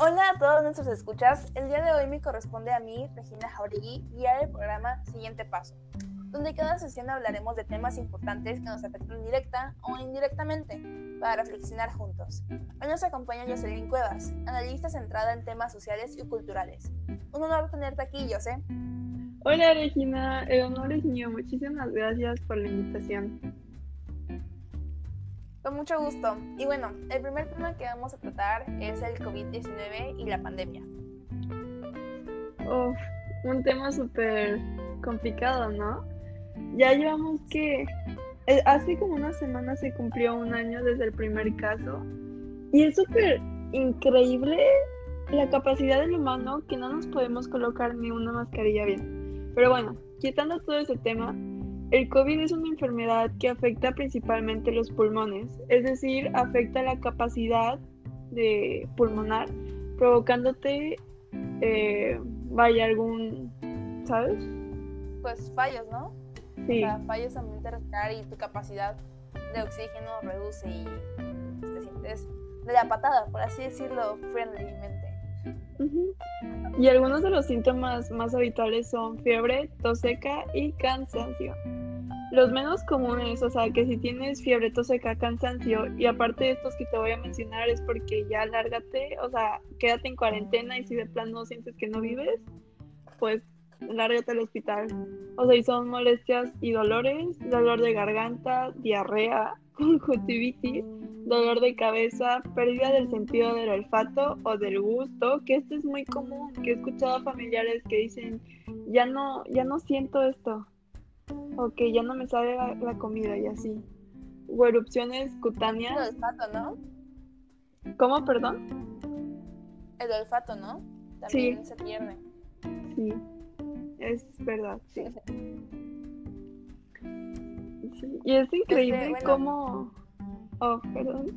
Hola a todos nuestros escuchas. El día de hoy me corresponde a mí, Regina Jauregui, guiar el programa Siguiente Paso, donde cada sesión hablaremos de temas importantes que nos afectan directa o indirectamente para reflexionar juntos. Hoy nos acompaña Jocelyn Cuevas, analista centrada en temas sociales y culturales. Un honor tenerte aquí, José. Hola Regina, el honor es mío. Muchísimas gracias por la invitación. Con mucho gusto. Y bueno, el primer tema que vamos a tratar es el COVID-19 y la pandemia. Uf, un tema súper complicado, ¿no? Ya llevamos que... Eh, hace como una semana se cumplió un año desde el primer caso. Y es súper increíble la capacidad del humano que no nos podemos colocar ni una mascarilla bien. Pero bueno, quitando todo ese tema, el COVID es una enfermedad que afecta principalmente los pulmones, es decir, afecta la capacidad de pulmonar, provocándote, eh, vaya, algún, ¿sabes? Pues fallos, ¿no? Sí. O sea, fallos a de respirar y tu capacidad de oxígeno reduce y te sientes de la patada, por así decirlo, friendlymente. Y algunos de los síntomas más habituales son fiebre, tos seca y cansancio. Los menos comunes, o sea, que si tienes fiebre, tos seca, cansancio, y aparte de estos que te voy a mencionar es porque ya lárgate, o sea, quédate en cuarentena y si de plano sientes que no vives, pues lárgate al hospital. O sea, y son molestias y dolores, dolor de garganta, diarrea, conjuntivitis, dolor de cabeza, pérdida del sentido del olfato o del gusto, que esto es muy común, que he escuchado a familiares que dicen, ya no, ya no siento esto, o que ya no me sabe la, comida y así. O erupciones cutáneas. El olfato, ¿no? ¿Cómo, perdón? El olfato, ¿no? También se pierde. Sí, es verdad, sí. Y es increíble cómo Oh, perdón.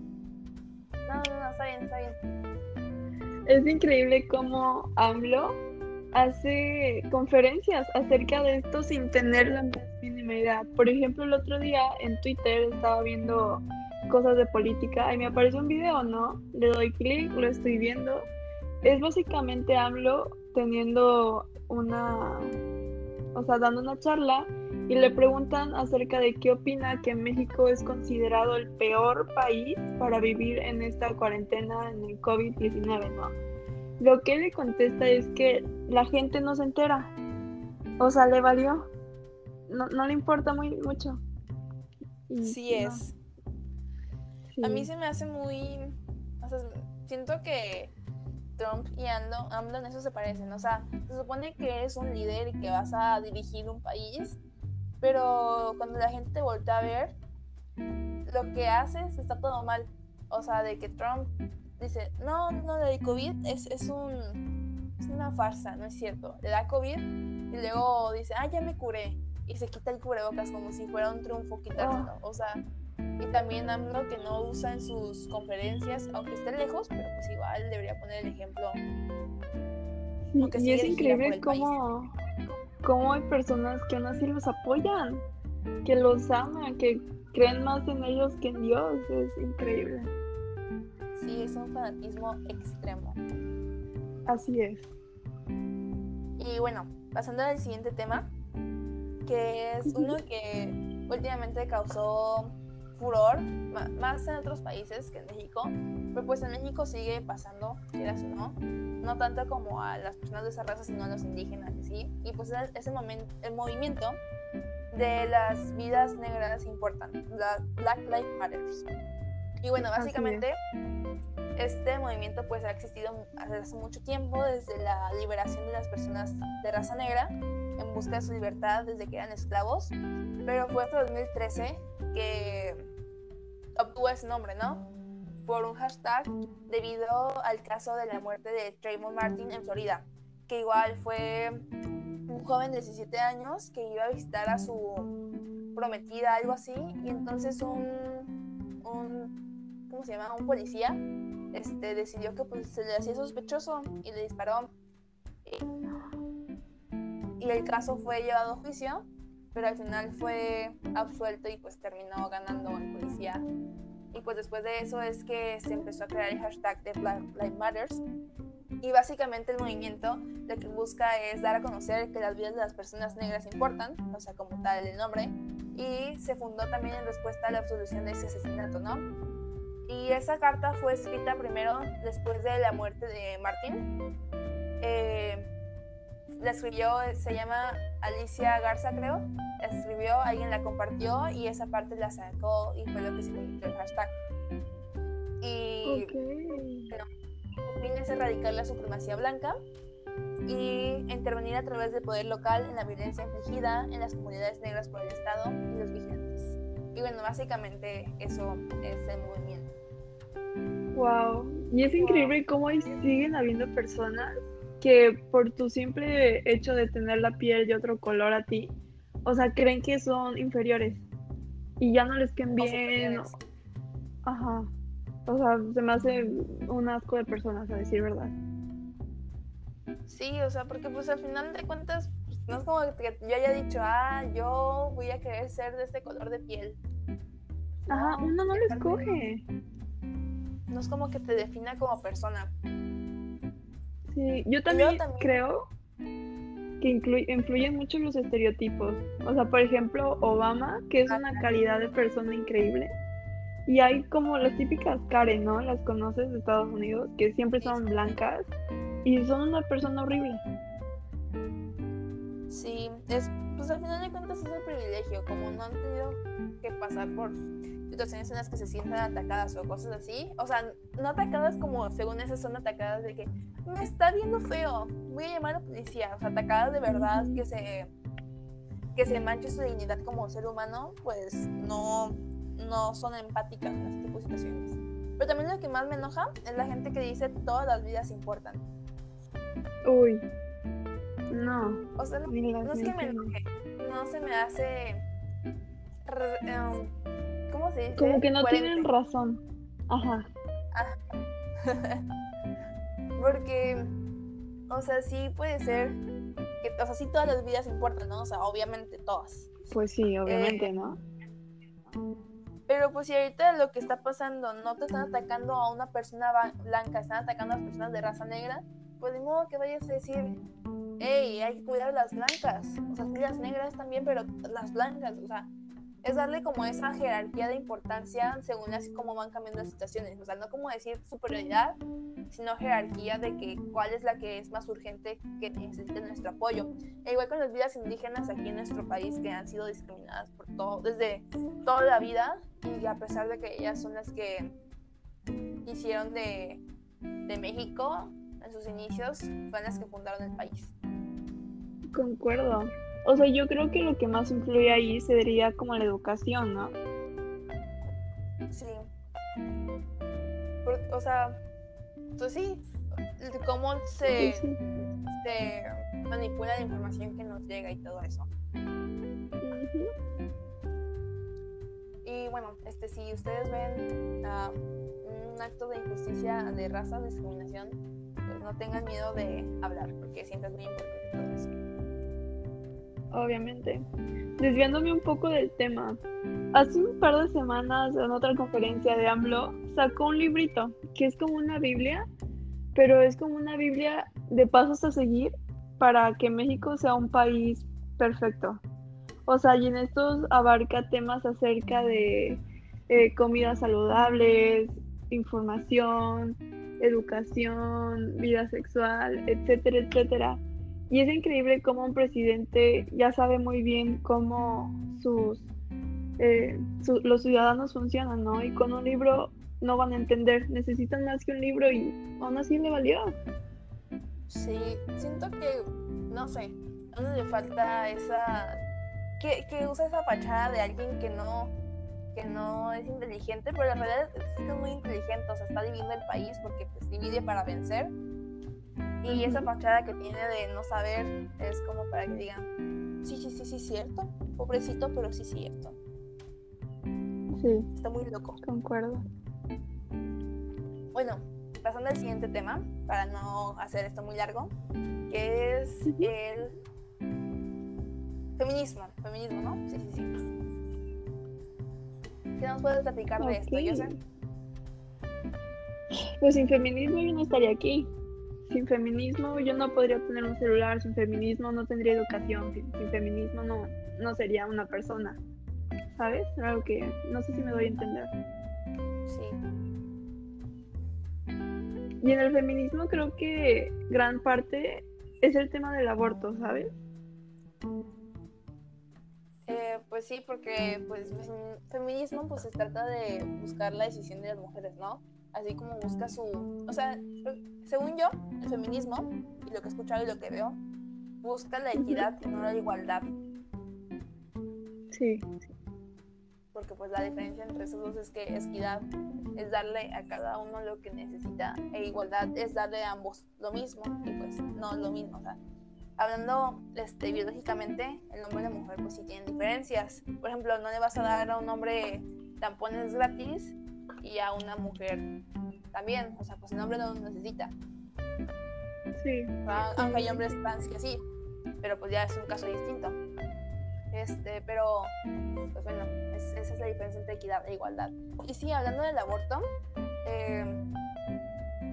No, no, no, está bien, está bien. Es increíble cómo AMLO hace conferencias acerca de esto sin tener la más mínima idea. Por ejemplo, el otro día en Twitter estaba viendo cosas de política y me apareció un video, ¿no? Le doy clic, lo estoy viendo. Es básicamente AMLO teniendo una, o sea, dando una charla y le preguntan acerca de qué opina que México es considerado el peor país para vivir en esta cuarentena en el COVID-19, ¿no? Lo que le contesta es que la gente no se entera, o sea, le valió, no, le importa muy mucho. sí es. A mí se me hace muy, o sea, siento que Trump y AMLO en eso se parecen, o sea, se supone que es un líder y que vas a dirigir un país pero cuando la gente te voltea a ver, lo que haces está todo mal. O sea, de que Trump dice, no, no, de COVID es, es, un, es una farsa, no es cierto. Le da COVID y luego dice, ah, ya me curé. Y se quita el cubrebocas como si fuera un triunfo quitárselo. O sea, y también AMLO que no usa en sus conferencias, aunque esté lejos, pero pues igual debería poner el ejemplo. y es increíble cómo, cómo hay personas que aún así los apoyan, que los aman, que creen más en ellos que en Dios. Es increíble. Sí, es un fanatismo extremo. Así es. Y bueno, pasando al siguiente tema, que es uno que últimamente causó furor, más en otros países que en México, pero pues en México sigue pasando, quieras o no, no tanto como a las personas de esa raza, sino a los indígenas sí, y pues es el, el movimiento de las vidas negras importan, la Black Lives Matter. Y bueno, básicamente este movimiento pues ha existido hace mucho tiempo, desde la liberación de las personas de raza negra en busca de su libertad desde que eran esclavos, pero fue hasta 2013 que obtuvo ese nombre, ¿no? Por un hashtag debido al caso de la muerte de Trayvon Martin en Florida, que igual fue un joven de 17 años que iba a visitar a su prometida, algo así, y entonces un, un ¿cómo se llama? Un policía este, decidió que pues, se le hacía sospechoso y le disparó. Y el caso fue llevado a juicio pero al final fue absuelto y pues terminó ganando el policía. Y pues después de eso es que se empezó a crear el hashtag de Black Lives Matters Y básicamente el movimiento lo que busca es dar a conocer que las vidas de las personas negras importan, o sea, como tal el nombre, y se fundó también en respuesta a la absolución de ese asesinato, ¿no? Y esa carta fue escrita primero después de la muerte de Martín. Eh, la escribió, se llama Alicia Garza, creo. La escribió, alguien la compartió y esa parte la sacó y fue lo que se convirtió en hashtag. Y okay. fin es erradicar la supremacía blanca y intervenir a través del poder local en la violencia infligida en las comunidades negras por el Estado y los vigilantes. Y bueno, básicamente eso es el movimiento. Wow, y es increíble cómo siguen habiendo personas que por tu simple hecho de tener la piel de otro color a ti, o sea, creen que son inferiores y ya no les queden bien. Ajá. O sea, se me hace un asco de personas, a decir verdad. Sí, o sea, porque pues al final de cuentas, pues, no es como que yo haya dicho, ah, yo voy a querer ser de este color de piel. Ajá, uno no lo escoge. No es como que te defina como persona. Sí, yo también, creo que influyen mucho los estereotipos. O sea, por ejemplo, Obama, que es una calidad de persona increíble. Y hay como las típicas Karen, ¿no? Las conoces de Estados Unidos, que siempre son blancas y son una persona horrible. Sí, es, pues al final de cuentas es el privilegio, como no han tenido que pasar por situaciones en las que se sientan atacadas o cosas así. O sea, no atacadas como según esas son atacadas de que me está viendo feo, voy a llamar a la policía. O sea, atacadas de verdad que se que se manche su dignidad como ser humano, pues no, no son empáticas en este tipo de situaciones. Pero también lo que más me enoja es la gente que dice todas las vidas importan. Uy. No. O sea, no, es que me enoje, no se me hace. Em, ¿Cómo se dice? Como que no tienen razón. Ajá. Porque, o sea, sí puede ser que, o sea, sí todas las vidas importan, ¿no? O sea, obviamente todas. Pues sí, obviamente, eh, ¿no? Pero pues si ahorita lo que está pasando no te están atacando a una persona blanca, están atacando a las personas de raza negra, pues de modo que vayas a decir, hey, hay que cuidar a las blancas, o sea, las negras también, pero las blancas, o sea, es darle como esa jerarquía de importancia según así como van cambiando las situaciones. O sea, no como decir superioridad, sino jerarquía de que cuál es la que es más urgente que necesite nuestro apoyo. E igual con las vidas indígenas aquí en nuestro país que han sido discriminadas por todo, desde toda la vida y a pesar de que ellas son las que hicieron de, de México en sus inicios, fueron las que fundaron el país. Concuerdo. O sea, yo creo que lo que más influye ahí sería como la educación, ¿no? Sí. o sea, pues sí, cómo se, se, manipula la información que nos llega y todo eso. Y bueno, este, si ustedes ven uh, un acto de injusticia de raza, discriminación, pues no tengan miedo de hablar, porque siempre es muy importante todo eso obviamente. Desviándome un poco del tema, hace un par de semanas en otra conferencia de AMLO sacó un librito que es como una Biblia, pero es como una Biblia de pasos a seguir para que México sea un país perfecto. O sea, y en estos abarca temas acerca de eh, comidas saludables, información, educación, vida sexual, etcétera, etcétera. Y es increíble cómo un presidente ya sabe muy bien cómo sus eh, los ciudadanos funcionan, ¿no? Y con un libro no van a entender, necesitan más que un libro y aún así le valió. Sí, siento que, no sé, a le falta esa, que, que usa esa fachada de alguien que no, que no es inteligente, pero en realidad es muy inteligente, o sea, está dividiendo el país porque pues divide para vencer y esa fachada que tiene de no saber es como para que digan, sí, sí, sí, sí, cierto. Pobrecito, pero sí, cierto. Sí. Está muy loco. Concuerdo. Bueno, pasando al siguiente tema, para no hacer esto muy largo, que es el feminismo. Feminismo, ¿no? Sí, sí, sí. ¿Qué nos puedes platicar de esto, José? Pues sin feminismo yo no estaría aquí sin feminismo yo no podría tener un celular, sin feminismo no tendría educación, sin, feminismo no, no sería una persona. ¿Sabes? Algo que no sé si me doy a entender. Sí. Y en el feminismo creo que gran parte es el tema del aborto, ¿sabes? Eh, pues sí, porque pues feminismo pues se trata de buscar la decisión de las mujeres, ¿no? Así como busca su, o sea, según yo, el feminismo y lo que he escuchado y lo que veo busca la equidad y no la igualdad. Sí. Porque pues la diferencia entre esos dos es que equidad es darle a cada uno lo que necesita e igualdad es darle a ambos lo mismo y pues no lo mismo, o sea, hablando este, biológicamente, el hombre y la mujer pues sí tienen diferencias. Por ejemplo, no le vas a dar a un hombre tampones gratis y a una mujer también. O sea, pues el hombre no lo necesita. Sí. Aunque hay hombres trans que sí, pero pues ya es un caso distinto. Este, pero, pues bueno, esa es la diferencia entre equidad e igualdad. Y sí, hablando del aborto, eh,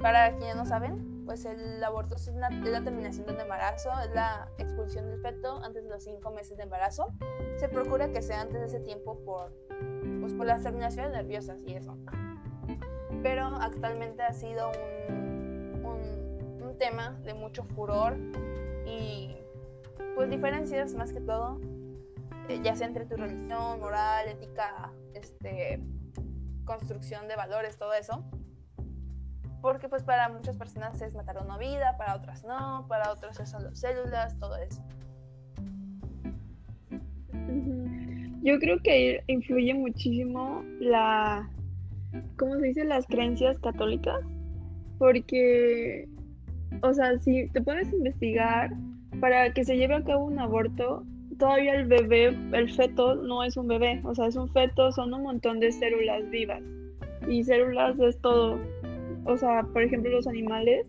para quienes no saben, pues el aborto es, una, la terminación del embarazo, es la expulsión del feto antes de los cinco meses de embarazo. Se procura que sea antes de ese tiempo por, pues por las terminaciones nerviosas y eso. Pero actualmente ha sido un, un, tema de mucho furor y pues diferencias más que todo, eh, ya sea entre tu religión, moral, ética, este, construcción de valores, todo eso porque pues para muchas personas es matar una vida, para otras no, para otros son las células, todo eso. Yo creo que influye muchísimo la, ¿cómo se dice? Las creencias católicas, porque, o sea, si te puedes investigar para que se lleve a cabo un aborto, todavía el bebé, el feto no es un bebé, o sea, es un feto, son un montón de células vivas. Y células es todo, o sea, por ejemplo, los animales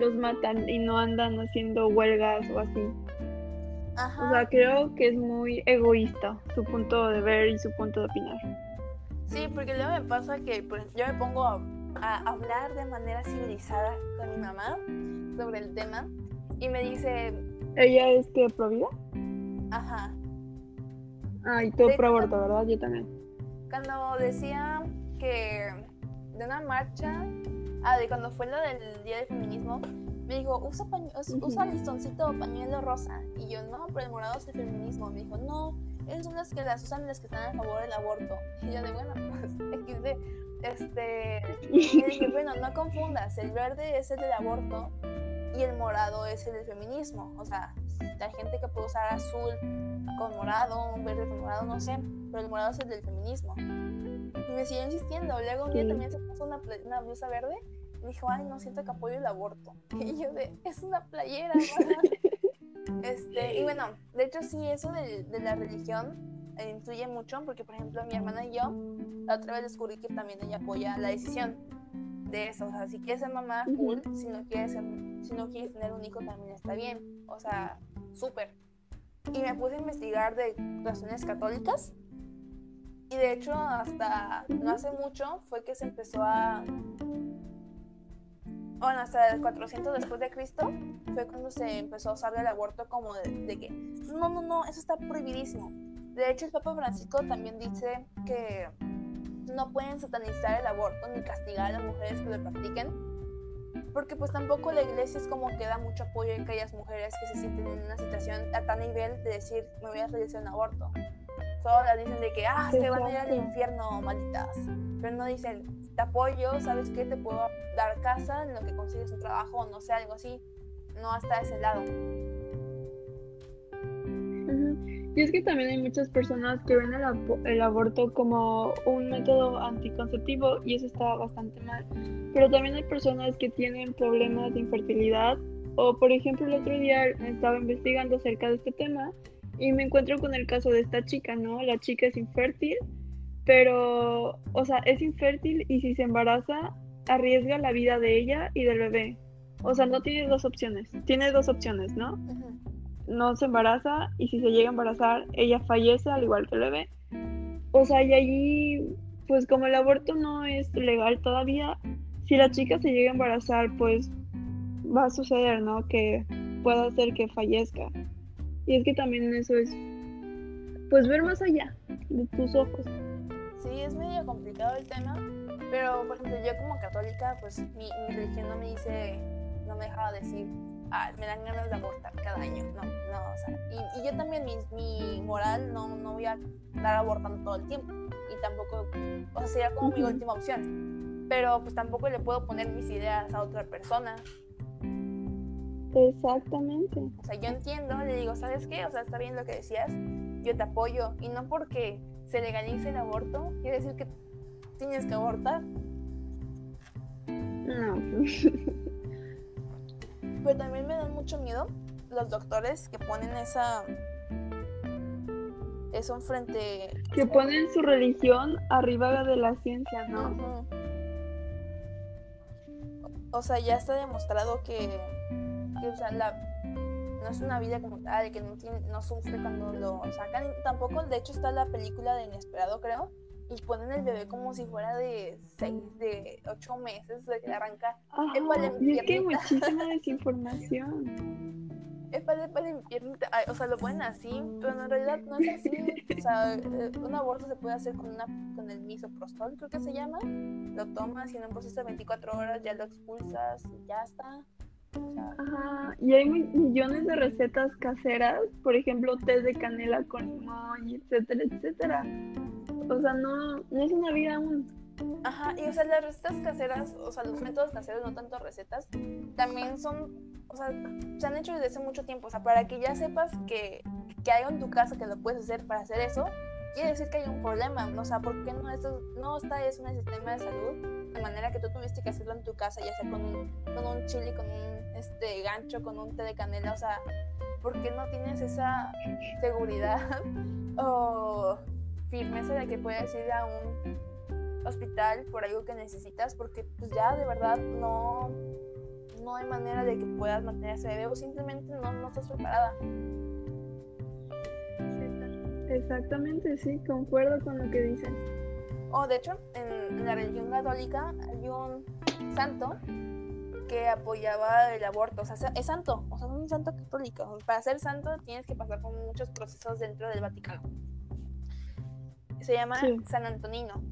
los matan y no andan haciendo huelgas o así. O sea, creo que es muy egoísta su punto de ver y su punto de opinar. Sí, porque luego me pasa que pues, yo me pongo a, hablar de manera civilizada con mi mamá sobre el tema y me dice... ¿Ella es que pro vida? Ajá. Ah, y tú pro aborto, ¿verdad? Yo también. Cuando decía que de una marcha, ah, de cuando fue lo del Día del Feminismo, me dijo, usa, usa listoncito o pañuelo rosa. Y yo, no, pero el morado es el feminismo. Me dijo, no, esas son las que las usan las que están a favor del aborto. Y yo de, bueno, pues, XD. Este, y dije, bueno, no confundas, el verde es el del aborto y el morado es el del feminismo. O sea, hay gente que puede usar azul con morado, un verde con morado, no sé, pero el morado es el del feminismo. Y me siguió insistiendo. Luego un día también se puso una, una, blusa verde dijo, ay, no siento que apoyo el aborto. Y yo de, es una playera. este, y bueno, de hecho sí, eso de, de la religión eh, influye mucho porque, por ejemplo, mi hermana y yo, la otra vez descubrí que también ella apoya la decisión de eso. O sea, si quieres ser mamá, cool. Si no quieres, si no quieres tener un hijo, también está bien. O sea, súper. Y me puse a investigar de razones católicas y de hecho, hasta no hace mucho fue que se empezó a. Bueno, hasta el 400 después de Cristo fue cuando se empezó a usar el aborto como de, que no, no, no, eso está prohibidísimo. De hecho, el Papa Francisco también dice que no pueden satanizar el aborto ni castigar a las mujeres que lo practiquen, porque pues tampoco la iglesia es como que da mucho apoyo a aquellas mujeres que se sienten en una situación a tal nivel de decir me voy a realizar un aborto todas dicen de que, ah, se van a ir al infierno, malditas. Pero no dicen, te apoyo, ¿sabes qué? Te puedo dar casa en lo que consigues un trabajo, no sé, algo así. No hasta ese lado. Y es que también hay muchas personas que ven el, el, aborto como un método anticonceptivo y eso está bastante mal. Pero también hay personas que tienen problemas de infertilidad o por ejemplo el otro día estaba investigando acerca de este tema y me encuentro con el caso de esta chica, ¿no? La chica es infértil, pero, o sea, es infértil y si se embaraza, arriesga la vida de ella y del bebé. O sea, no tiene dos opciones. Tiene dos opciones, ¿no? No se embaraza y si se llega a embarazar, ella fallece al igual que el bebé. O sea, y allí, pues como el aborto no es legal todavía, si la chica se llega a embarazar, pues va a suceder, ¿no? Que pueda hacer que fallezca. Y es que también eso es, pues ver más allá de tus ojos. Sí, es medio complicado el tema, pero por ejemplo yo como católica, pues mi, mi religión no me dice, no me deja decir, ah, me dan ganas de abortar cada año. No, no, o sea, y, y yo también, mi, mi, moral, no, no voy a estar abortando todo el tiempo. Y tampoco, o sea, sería como mi última opción. Pero pues tampoco le puedo poner mis ideas a otra persona. Exactamente. O sea, yo entiendo, le digo, ¿sabes qué? O sea, está bien lo que decías, yo te apoyo. Y no porque se legalice el aborto, quiere decir que tienes que abortar. No. Pero también me dan mucho miedo los doctores que ponen esa. Eso enfrente. Que ponen su religión arriba de la ciencia, ¿no? O sea, ya está demostrado que, que, o sea, la, no es una vida como tal, que no, tiene, no sufre cuando lo sacan. Tampoco, de hecho, está la película de Inesperado, creo, y ponen el bebé como si fuera de seis, de ocho meses, de que le arranca. Y es que hay piernita. muchísima desinformación. Epa, epa, de mi piernita. Ay, o sea, lo ponen así, pero en realidad no es así. O sea, eh, un aborto se puede hacer con, una, con el misoprostol, creo que se llama. Lo tomas y en un proceso de 24 horas ya lo expulsas y ya está. Ajá, y hay mi- millones de recetas caseras, por ejemplo, té de canela con limón, etcétera, etcétera. O sea, no, no es una vida aún. Ajá, y o sea, las recetas caseras, o sea, los métodos caseros, no tanto recetas, también son, o sea, se han hecho desde hace mucho tiempo. O sea, para que ya sepas que, que hay en tu casa que lo puedes hacer para hacer eso, quiere decir que hay un problema. O sea, ¿por qué no, esto, no está en el sistema de salud? Manera que tú tuviste que hacerlo en tu casa, ya sea con un, con un chili, con un este, gancho, con un té de canela. O sea, ¿por qué no tienes esa seguridad o firmeza de que puedes ir a un hospital por algo que necesitas porque pues ya de verdad no no hay manera de que puedas mantener ese bebé o simplemente no, no estás preparada. Exactamente, sí, concuerdo con lo que dicen. O de hecho, en, en la religión católica hay un santo que apoyaba el aborto, o sea, es santo, o sea, es un santo católico. Para ser santo tienes que pasar por muchos procesos dentro del Vaticano. Se llama Sí. San Antonino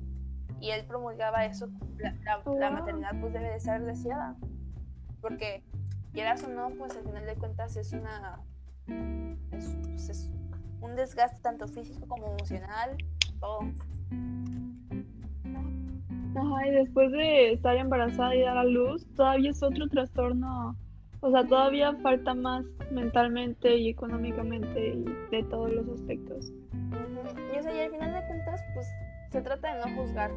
y él promulgaba eso, la, la- Oh, la wow. maternidad pues debe de ser deseada, porque quieras o no, pues al final de cuentas es una es, pues, es un desgaste tanto físico como emocional, todo. Ajá, y después de estar embarazada y dar a luz, todavía es otro trastorno. O sea, todavía falta más mentalmente y económicamente y de todos los aspectos. Y o sea, y al final de cuentas, pues se trata de no juzgar.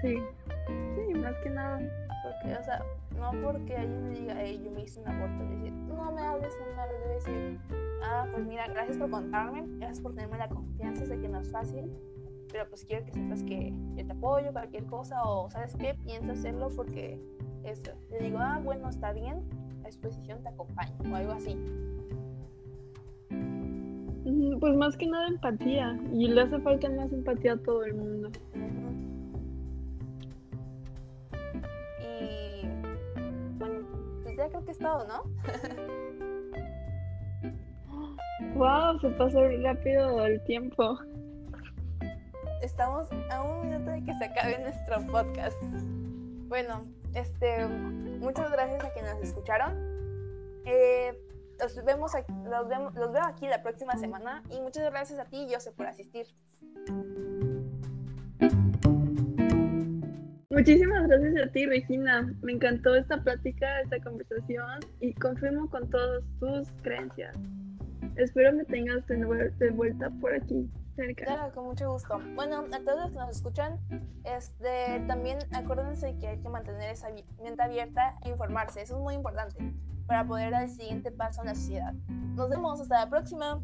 Sí, sí, más que nada. Porque, o sea, no porque alguien me diga, hey, yo me hice un aborto, y decir, no me hables, no me hables, debe decir, ah, pues mira, gracias por contarme, gracias por tenerme la confianza, sé que no es fácil, pero pues quiero que sepas que yo te apoyo, cualquier cosa, o sabes qué, piensa hacerlo porque eso. Le digo, ah, bueno, está bien, a disposición te acompaño, o algo así. Pues más que nada empatía. Y le hace falta más empatía a todo el mundo. Y bueno, pues ya creo que es todo, ¿no? Wow, se pasó rápido el tiempo. Estamos a un minuto de que se acabe nuestro podcast. Bueno, este, muchas gracias a quienes nos escucharon. Eh, los, vemos, aquí- los, vemos- los veo aquí la próxima semana y muchas gracias a ti, Jose, por asistir. Muchísimas gracias a ti, Regina. Me encantó esta plática, esta conversación y confirmo con todas tus creencias. Espero me tengas de, vuelta por aquí, cerca. Claro, con mucho gusto. Bueno, a todos los que nos escuchan, este, también acuérdense que hay que mantener esa mente abierta e informarse. Eso es muy importante para poder dar el siguiente paso en la sociedad. Nos vemos hasta la próxima.